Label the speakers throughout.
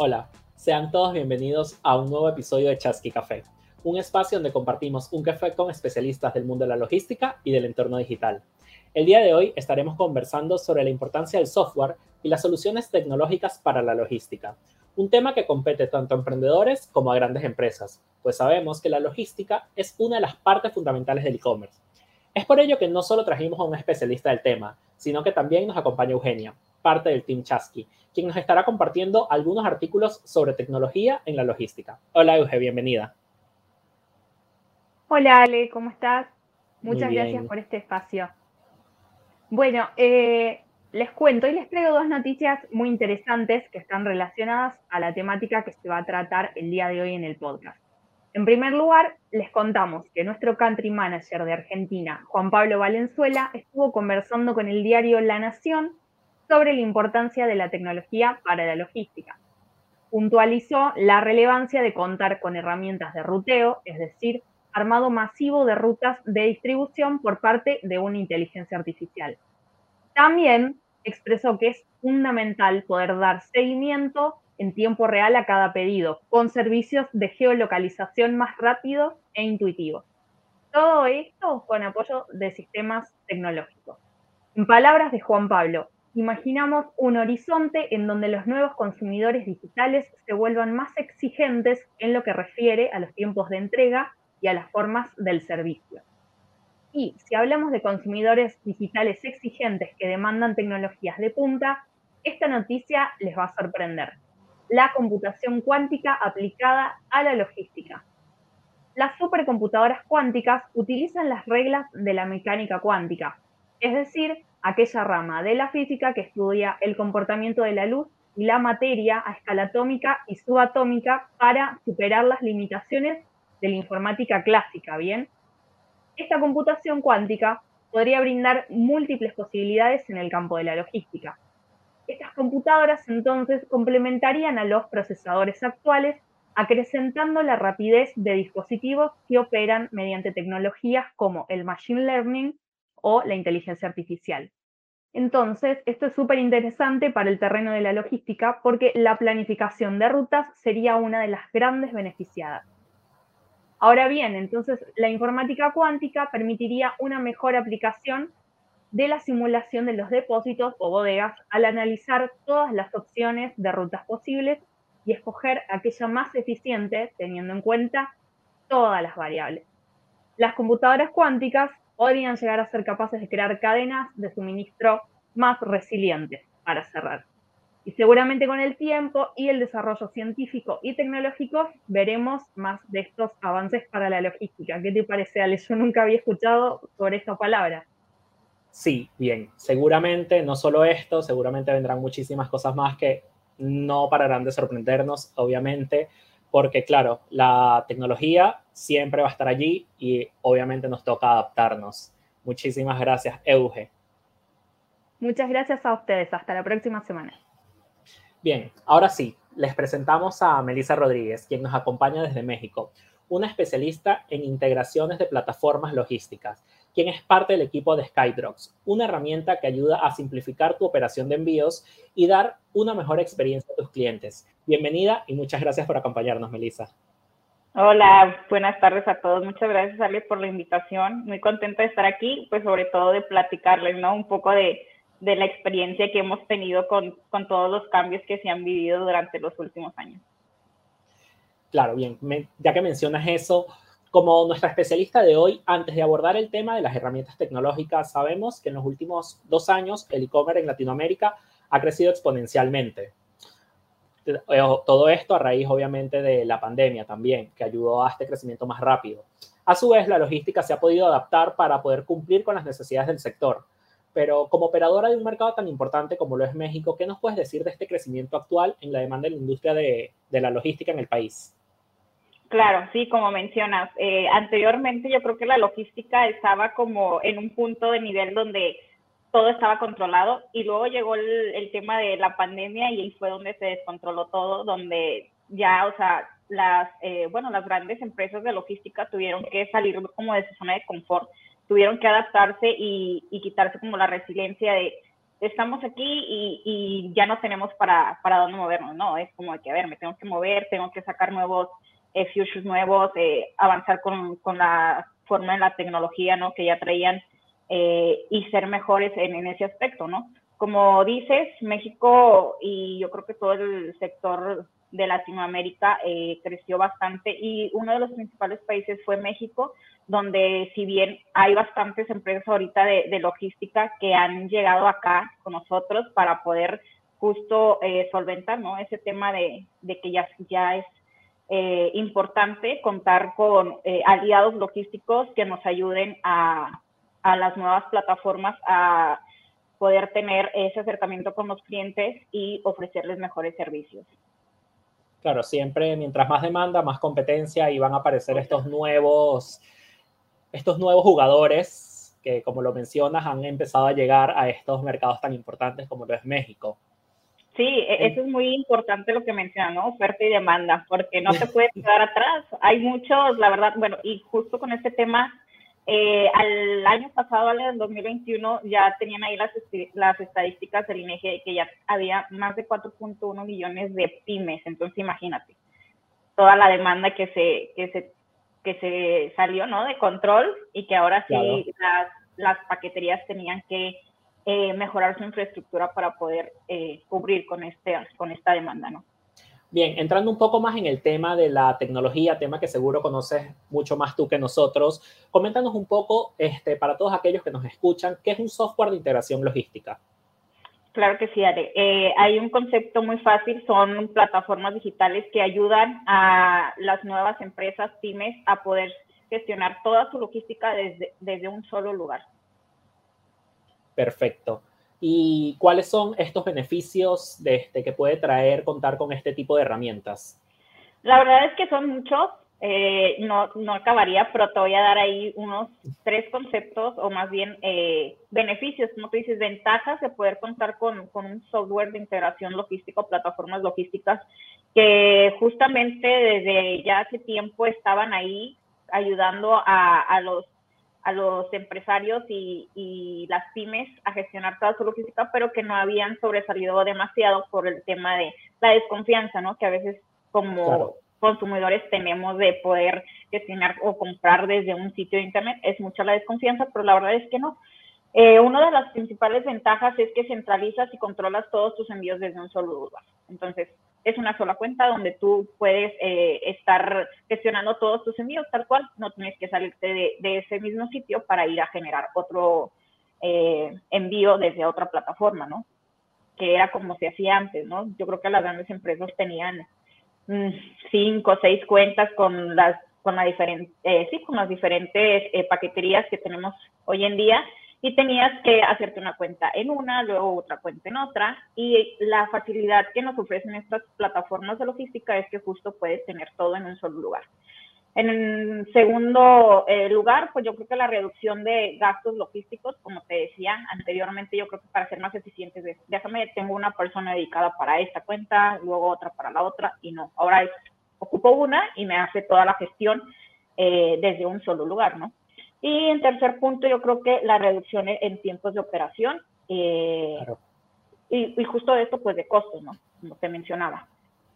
Speaker 1: Hola, sean todos bienvenidos a un nuevo episodio de Chasqui Café, un espacio donde compartimos un café con especialistas del mundo de la logística y del entorno digital. El día de hoy estaremos conversando sobre la importancia del software y las soluciones tecnológicas para la logística, un tema que compete tanto a emprendedores como a grandes empresas, pues sabemos que la logística es una de las partes fundamentales del e-commerce. Es por ello que no solo trajimos a un especialista del tema, sino que también nos acompaña Eugenia, parte del Team Chasqui, quien nos estará compartiendo algunos artículos sobre tecnología en la logística. Hola Euge, bienvenida.
Speaker 2: Hola Ale, ¿cómo estás? Muchas gracias por este espacio. Bueno, eh, les cuento y les traigo dos noticias muy interesantes que están relacionadas a la temática que se va a tratar el día de hoy en el podcast. En primer lugar, les contamos que nuestro country manager de Argentina, Juan Pablo Valenzuela, estuvo conversando con el diario La Nación sobre la importancia de la tecnología para la logística. Puntualizó la relevancia de contar con herramientas de ruteo, es decir, armado masivo de rutas de distribución por parte de una inteligencia artificial. También expresó que es fundamental poder dar seguimiento en tiempo real a cada pedido, con servicios de geolocalización más rápidos e intuitivos. Todo esto con apoyo de sistemas tecnológicos. En palabras de Juan Pablo, imaginamos un horizonte en donde los nuevos consumidores digitales se vuelvan más exigentes en lo que refiere a los tiempos de entrega y a las formas del servicio. Y si hablamos de consumidores digitales exigentes que demandan tecnologías de punta, esta noticia les va a sorprender. La computación cuántica aplicada a la logística. Las supercomputadoras cuánticas utilizan las reglas de la mecánica cuántica, es decir, aquella rama de la física que estudia el comportamiento de la luz y la materia a escala atómica y subatómica para superar las limitaciones de la informática clásica, ¿bien? Esta computación cuántica podría brindar múltiples posibilidades en el campo de la logística. Estas computadoras entonces complementarían a los procesadores actuales, acrecentando la rapidez de dispositivos que operan mediante tecnologías como el machine learning o la inteligencia artificial. Entonces, esto es súper interesante para el terreno de la logística porque la planificación de rutas sería una de las grandes beneficiadas. Ahora bien, entonces la informática cuántica permitiría una mejor aplicación de la simulación de los depósitos o bodegas al analizar todas las opciones de rutas posibles y escoger aquella más eficiente teniendo en cuenta todas las variables. Las computadoras cuánticas podrían llegar a ser capaces de crear cadenas de suministro más resilientes para cerrar. Y seguramente con el tiempo y el desarrollo científico y tecnológico veremos más de estos avances para la logística. ¿Qué te parece, Ale? Yo nunca había escuchado sobre esta palabra.
Speaker 1: Sí, bien. Seguramente no solo esto, seguramente vendrán muchísimas cosas más que no pararán de sorprendernos, obviamente, porque claro, la tecnología siempre va a estar allí y obviamente nos toca adaptarnos. Muchísimas gracias, Euge.
Speaker 2: Muchas gracias a ustedes. Hasta la próxima semana.
Speaker 1: Bien, ahora sí, les presentamos a Melissa Rodríguez, quien nos acompaña desde México, una especialista en integraciones de plataformas logísticas, quien es parte del equipo de Skydrogs, una herramienta que ayuda a simplificar tu operación de envíos y dar una mejor experiencia a tus clientes. Bienvenida y muchas gracias por acompañarnos, Melissa.
Speaker 3: Hola, buenas tardes a todos. Muchas gracias, Ale, por la invitación. Muy contenta de estar aquí, pues sobre todo de platicarles, ¿no? Un poco de, de la experiencia que hemos tenido con, con, todos los cambios que se han vivido durante los últimos años.
Speaker 1: Claro, bien, ya que mencionas eso, como nuestra especialista de hoy, antes de abordar el tema de las herramientas tecnológicas, sabemos que en los últimos dos años el e-commerce en Latinoamérica ha crecido exponencialmente. Eh, todo esto a raíz, obviamente, de la pandemia también, que ayudó a este crecimiento más rápido. A su vez, la logística se ha podido adaptar para poder cumplir con las necesidades del sector pero como operadora de un mercado tan importante como lo es México, ¿qué nos puedes decir de este crecimiento actual en la demanda de la industria de, la logística en el país?
Speaker 3: Claro, sí, como mencionas, eh, anteriormente yo creo que la logística estaba como en un punto de nivel donde todo estaba controlado y luego llegó el, tema de la pandemia y ahí fue donde se descontroló todo, donde ya, o sea, las, eh, bueno, las grandes empresas de logística tuvieron que salir como de su zona de confort tuvieron que adaptarse y, quitarse como la resiliencia de estamos aquí y, ya no tenemos para, para dónde movernos, ¿no? Es como de que, a ver, me tengo que mover, tengo que sacar nuevos eh, futures nuevos, eh, avanzar con, con, la forma de la tecnología, ¿no? Que ya traían eh, y ser mejores en, en, ese aspecto, ¿no? Como dices, México y yo creo que todo el sector de Latinoamérica eh, creció bastante y uno de los principales países fue México, donde si bien hay bastantes empresas ahorita de, logística que han llegado acá con nosotros para poder justo eh, solventar ¿no? ese tema de, que ya, ya es eh, importante contar con aliados logísticos que nos ayuden a, a las nuevas plataformas a poder tener ese acercamiento con los clientes y ofrecerles mejores servicios.
Speaker 1: Claro, siempre mientras más demanda, más competencia y van a aparecer estos nuevos, estos nuevos jugadores que, como lo mencionas, han empezado a llegar a estos mercados tan importantes como lo es México.
Speaker 3: Sí, e, eso es muy importante lo que mencionas, ¿no? Oferta y demanda, porque no se puede quedar atrás. Hay muchos, la verdad, bueno, y justo con este tema eh, al año pasado, al 2021, ya tenían ahí las, las estadísticas del INEGI que ya había más de 4.1 millones de pymes. Entonces, imagínate, toda la demanda que se, que se, que se salió ¿no? de control y que ahora sí las, las paqueterías tenían que eh, mejorar su infraestructura para poder eh, cubrir con, este, con esta demanda, ¿no?
Speaker 1: Bien, entrando un poco más en el tema de la tecnología, tema que seguro conoces mucho más tú que nosotros, coméntanos un poco, este, para todos aquellos que nos escuchan, ¿qué es un software de integración logística?
Speaker 3: Claro que sí, Ale. Eh, hay un concepto muy fácil, son plataformas digitales que ayudan a las nuevas empresas, pymes, a poder gestionar toda su logística desde, desde un solo lugar.
Speaker 1: Perfecto. Y cuáles son estos beneficios de este, que puede traer contar con este tipo de herramientas.
Speaker 3: La verdad es que son muchos, eh, no, no acabaría, pero te voy a dar ahí unos tres conceptos o más bien eh, beneficios, como tú dices, ventajas de poder contar con, con, un software de integración logístico, plataformas logísticas, que justamente desde ya hace tiempo estaban ahí ayudando a, a los a los empresarios y, las pymes a gestionar toda su logística, pero que no habían sobresalido demasiado por el tema de la desconfianza, ¿no? Que a veces como consumidores tenemos de poder gestionar o comprar desde un sitio de internet. Es mucha la desconfianza, pero la verdad es que no. Eh, una de las principales ventajas es que centralizas y controlas todos tus envíos desde un solo lugar. Entonces, es una sola cuenta donde tú puedes eh, estar gestionando todos tus envíos tal cual, no tienes que salirte de, ese mismo sitio para ir a generar otro eh, envío desde otra plataforma, ¿no? Que era como se hacía antes, ¿no? Yo creo que las grandes empresas tenían mm, cinco o seis cuentas con las con la diferente, eh, sí, con las diferentes paqueterías que tenemos hoy en día y tenías que hacerte una cuenta en una, luego otra cuenta en otra. Y la facilidad que nos ofrecen estas plataformas de logística es que justo puedes tener todo en un solo lugar. En segundo eh, lugar, pues yo creo que la reducción de gastos logísticos, como te decía anteriormente, yo creo que para ser más eficientes, déjame, tengo una persona dedicada para esta cuenta, luego otra para la otra, y no, ahora ocupo una y me hace toda la gestión eh, desde un solo lugar, ¿no? Y en tercer punto, yo creo que la reducción en tiempos de operación eh, y, justo esto, pues de costos, ¿no? Como te mencionaba.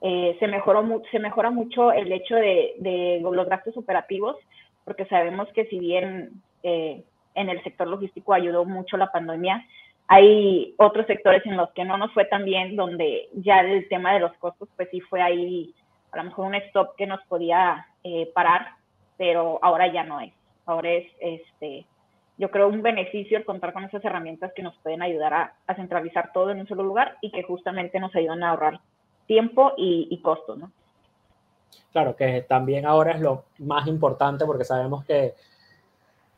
Speaker 3: Eh, se, mejoró, se mejora mucho el hecho de, los gastos operativos, porque sabemos que si bien eh, en el sector logístico ayudó mucho la pandemia, hay otros sectores en los que no nos fue tan bien, donde ya el tema de los costos, pues sí fue ahí a lo mejor un stop que nos podía parar, pero ahora ya no es. Ahora es, este, yo creo, un beneficio el contar con esas herramientas que nos pueden ayudar a, centralizar todo en un solo lugar y que justamente nos ayudan a ahorrar tiempo y, costos, ¿no?
Speaker 1: Claro, que también ahora es lo más importante porque sabemos que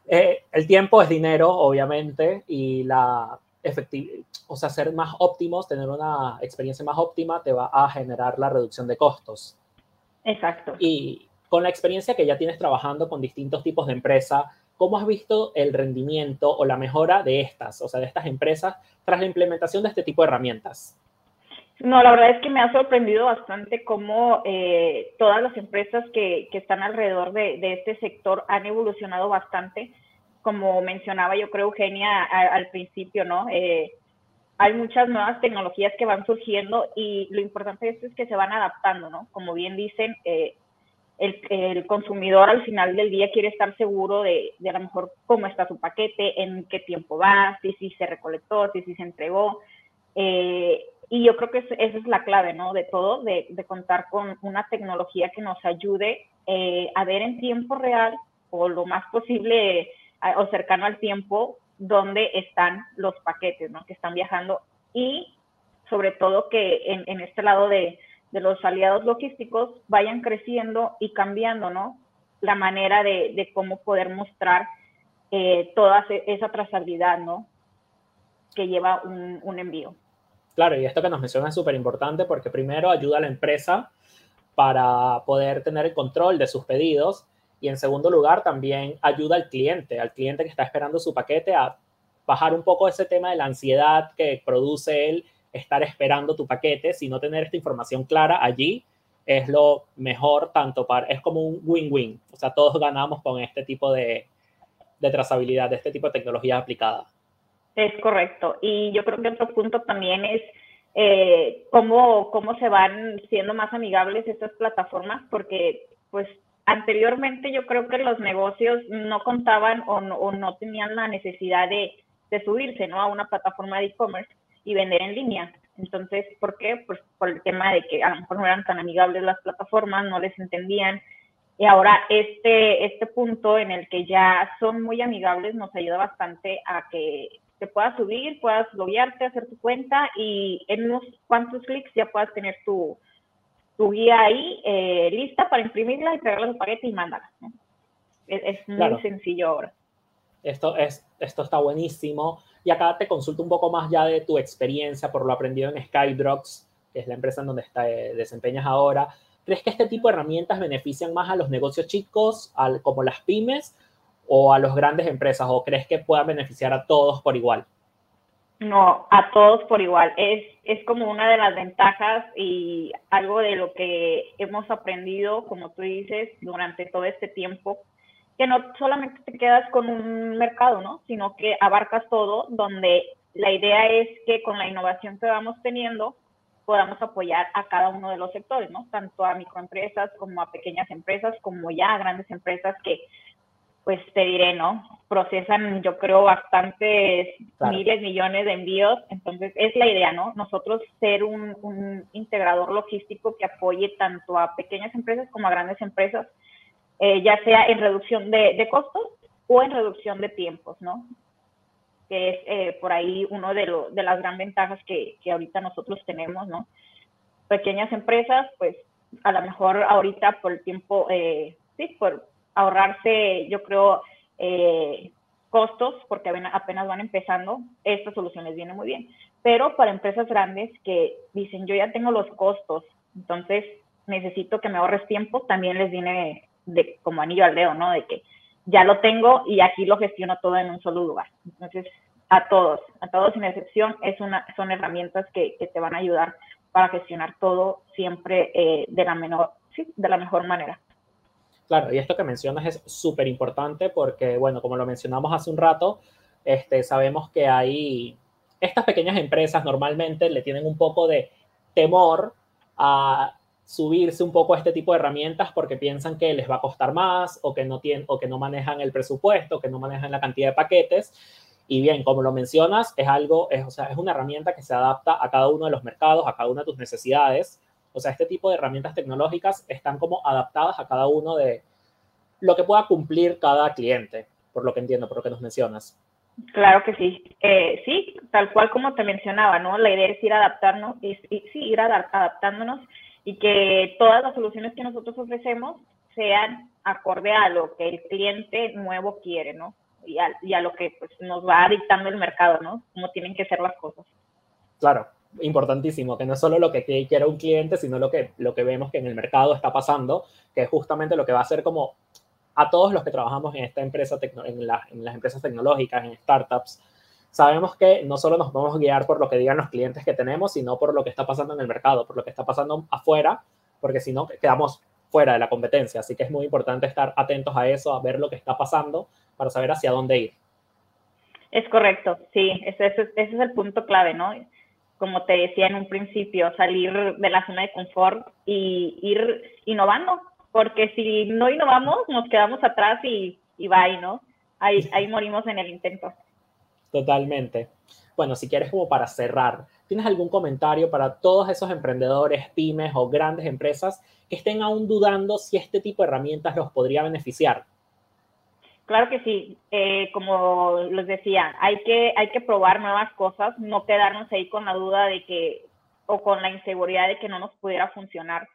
Speaker 1: eh, el tiempo es dinero, obviamente, y la efectividad, o sea, ser más óptimos, tener una experiencia más óptima, te va a generar la reducción de costos.
Speaker 3: Exacto.
Speaker 1: Y, con la experiencia que ya tienes trabajando con distintos tipos de empresas, ¿cómo has visto el rendimiento o la mejora de estas, o sea, de estas empresas tras la implementación de este tipo de herramientas?
Speaker 3: No, la verdad es que me ha sorprendido bastante cómo eh, todas las empresas que, están alrededor de, este sector han evolucionado bastante. Como mencionaba yo creo Eugenia al principio, ¿no? Eh, hay muchas nuevas tecnologías que van surgiendo y lo importante es que se van adaptando, ¿no? Como bien dicen, eh, el, consumidor al final del día quiere estar seguro de, a lo mejor cómo está su paquete, en qué tiempo va, si, si se recolectó, si, si se entregó. Eh, y yo creo que esa es la clave, ¿no? De todo, de, de contar con una tecnología que nos ayude eh, a ver en tiempo real o lo más posible o cercano al tiempo dónde están los paquetes, ¿no? Que están viajando y sobre todo que en este lado de, de los aliados logísticos vayan creciendo y cambiando, ¿no? La manera de, de cómo poder mostrar eh, toda esa trazabilidad, ¿no? Que lleva un, un envío.
Speaker 1: Claro, y esto que nos menciona es súper importante porque primero ayuda a la empresa para poder tener el control de sus pedidos y en segundo lugar también ayuda al cliente, al cliente que está esperando su paquete a bajar un poco ese tema de la ansiedad que produce él estar esperando tu paquete, sino tener esta información clara allí es lo mejor, tanto para, es como un win-win, o sea, todos ganamos con este tipo de, de trazabilidad, de este tipo de tecnología aplicada.
Speaker 3: Es correcto, y yo creo que otro punto también es eh, cómo, cómo se van siendo más amigables estas plataformas, porque pues anteriormente yo creo que los negocios no contaban o no, o no tenían la necesidad de, de subirse ¿no? a una plataforma de e-commerce y vender en línea. Entonces, ¿por qué? Pues por el tema de que a lo mejor no eran tan amigables las plataformas, no les entendían. Y ahora este, este punto en el que ya son muy amigables nos ayuda bastante a que te puedas subir, puedas loguearte, hacer tu cuenta y en unos cuantos clics ya puedas tener tu, tu guía ahí eh, lista para imprimirla y pegarla en paquete y mandarla. Es, muy sencillo ahora.
Speaker 1: Esto, es, esto está buenísimo. Y acá te consulto un poco más ya de tu experiencia por lo aprendido en Skydrops, que es la empresa en donde está, eh, desempeñas ahora. ¿Crees que este tipo de herramientas benefician más a los negocios chicos, al, como las pymes, o a las grandes empresas? ¿O crees que puedan beneficiar a todos por igual?
Speaker 3: No, a todos por igual. Es, es como una de las ventajas y algo de lo que hemos aprendido, como tú dices, durante todo este tiempo que no solamente te quedas con un mercado, ¿no? Sino que abarcas todo, donde la idea es que con la innovación que vamos teniendo podamos apoyar a cada uno de los sectores, ¿no? Tanto a microempresas como a pequeñas empresas, como ya a grandes empresas que, pues te diré, ¿no? Procesan, yo creo, bastantes miles, millones de envíos. Entonces, es la idea, ¿no? Nosotros ser un, un integrador logístico que apoye tanto a pequeñas empresas como a grandes empresas eh, ya sea en reducción de, costos o en reducción de tiempos, ¿no? Que es eh, por ahí uno de, de las gran ventajas que, ahorita nosotros tenemos, ¿no? Pequeñas empresas, pues a lo mejor ahorita por el tiempo, eh, sí, por ahorrarse, yo creo, costos, porque apenas van empezando, esta solución les viene muy bien. Pero para empresas grandes que dicen, yo ya tengo los costos, entonces necesito que me ahorres tiempo, también les viene de como anillo al dedo, ¿no? De que ya lo tengo y aquí lo gestiono todo en un solo lugar. Entonces, a todos, a todos sin excepción, es una, son herramientas que, que te van a ayudar para gestionar todo siempre eh, de, la menor, sí, de la mejor manera.
Speaker 1: Claro, y esto que mencionas es súper importante porque, bueno, como lo mencionamos hace un rato, este, sabemos que hay estas pequeñas empresas normalmente le tienen un poco de temor a subirse un poco a este tipo de herramientas porque piensan que les va a costar más o que no tienen o que no manejan el presupuesto, que no manejan la cantidad de paquetes. Y bien, como lo mencionas, es algo, es, o sea, es una herramienta que se adapta a cada uno de los mercados, a cada una de tus necesidades. O sea, este tipo de herramientas tecnológicas están como adaptadas a cada uno de lo que pueda cumplir cada cliente, por lo que entiendo, por lo que nos mencionas.
Speaker 3: Claro que sí. Eh, sí, tal cual como te mencionaba, ¿no? La idea es ir adaptarnos, y, sí, ir adaptándonos y que todas las soluciones que nosotros ofrecemos sean acorde a lo que el cliente nuevo quiere, ¿no? Y a, y a lo que pues, nos va dictando el mercado, ¿no? Cómo tienen que ser las cosas.
Speaker 1: Claro, importantísimo, que no es solo lo que quiere un cliente, sino lo que, lo que vemos que en el mercado está pasando, que es justamente lo que va a ser como a todos los que trabajamos en esta empresa, en, en las empresas tecnológicas, en startups, sabemos que no solo nos podemos guiar por lo que digan los clientes que tenemos, sino por lo que está pasando en el mercado, por lo que está pasando afuera, porque si no, quedamos fuera de la competencia. Así que es muy importante estar atentos a eso, a ver lo que está pasando para saber hacia dónde ir.
Speaker 3: Es correcto, sí, ese, es el punto clave, ¿no? Como te decía en un principio, salir de la zona de confort y ir innovando, porque si no innovamos, nos quedamos atrás y, y bye, ¿no? Ahí morimos en el intento.
Speaker 1: Totalmente. Bueno, si quieres como para cerrar, ¿tienes algún comentario para todos esos emprendedores, pymes o grandes empresas que estén aún dudando si este tipo de herramientas los podría beneficiar?
Speaker 3: Claro que sí, eh, como les decía, hay que, hay que probar nuevas cosas, no quedarnos ahí con la duda de que, o con la inseguridad de que no nos pudiera funcionar.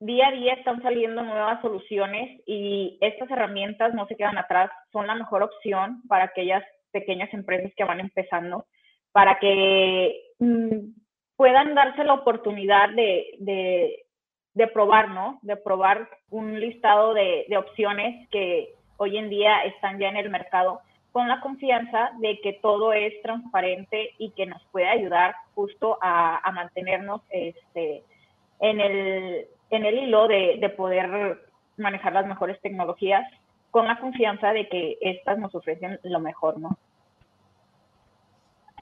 Speaker 3: Día a día están saliendo nuevas soluciones y estas herramientas no se quedan atrás, son la mejor opción para aquellas pequeñas empresas que van empezando, para que mm, puedan darse la oportunidad de, de, probar, ¿no? De probar un listado de, opciones que hoy en día están ya en el mercado con la confianza de que todo es transparente y que nos puede ayudar justo a, mantenernos este, en, el, en el hilo de, poder manejar las mejores tecnologías con la confianza de que estas nos ofrecen lo mejor, ¿no?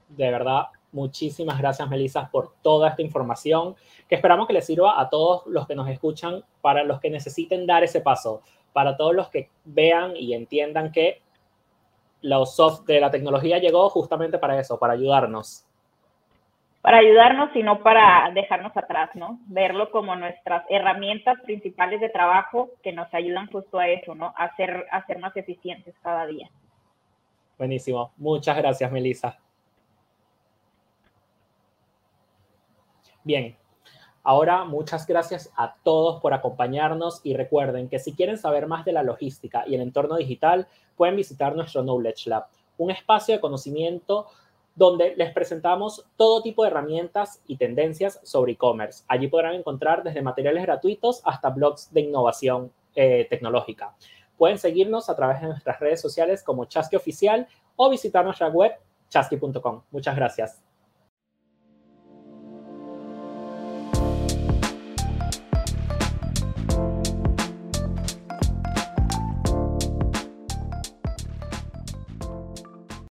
Speaker 1: De verdad, muchísimas gracias, Melissa, por toda esta información que esperamos que les sirva a todos los que nos escuchan, para los que necesiten dar ese paso, para todos los que vean y entiendan que los soft de la tecnología llegó justamente para eso, para ayudarnos.
Speaker 3: Para ayudarnos y no para dejarnos atrás, ¿no? Verlo como nuestras herramientas principales de trabajo que nos ayudan justo a eso, ¿no? A ser, a ser más eficientes cada día.
Speaker 1: Buenísimo. Muchas gracias, Melissa. Bien, Ahora, muchas gracias a todos por acompañarnos y recuerden que si quieren saber más de la logística y el entorno digital, pueden visitar nuestro Knowledge Lab, un espacio de conocimiento donde les presentamos todo tipo de herramientas y tendencias sobre e-commerce. Allí podrán encontrar desde materiales gratuitos hasta blogs de innovación eh, tecnológica. Pueden seguirnos a través de nuestras redes sociales como Chasqui Oficial o visitar nuestra web chasqui.com. Muchas gracias.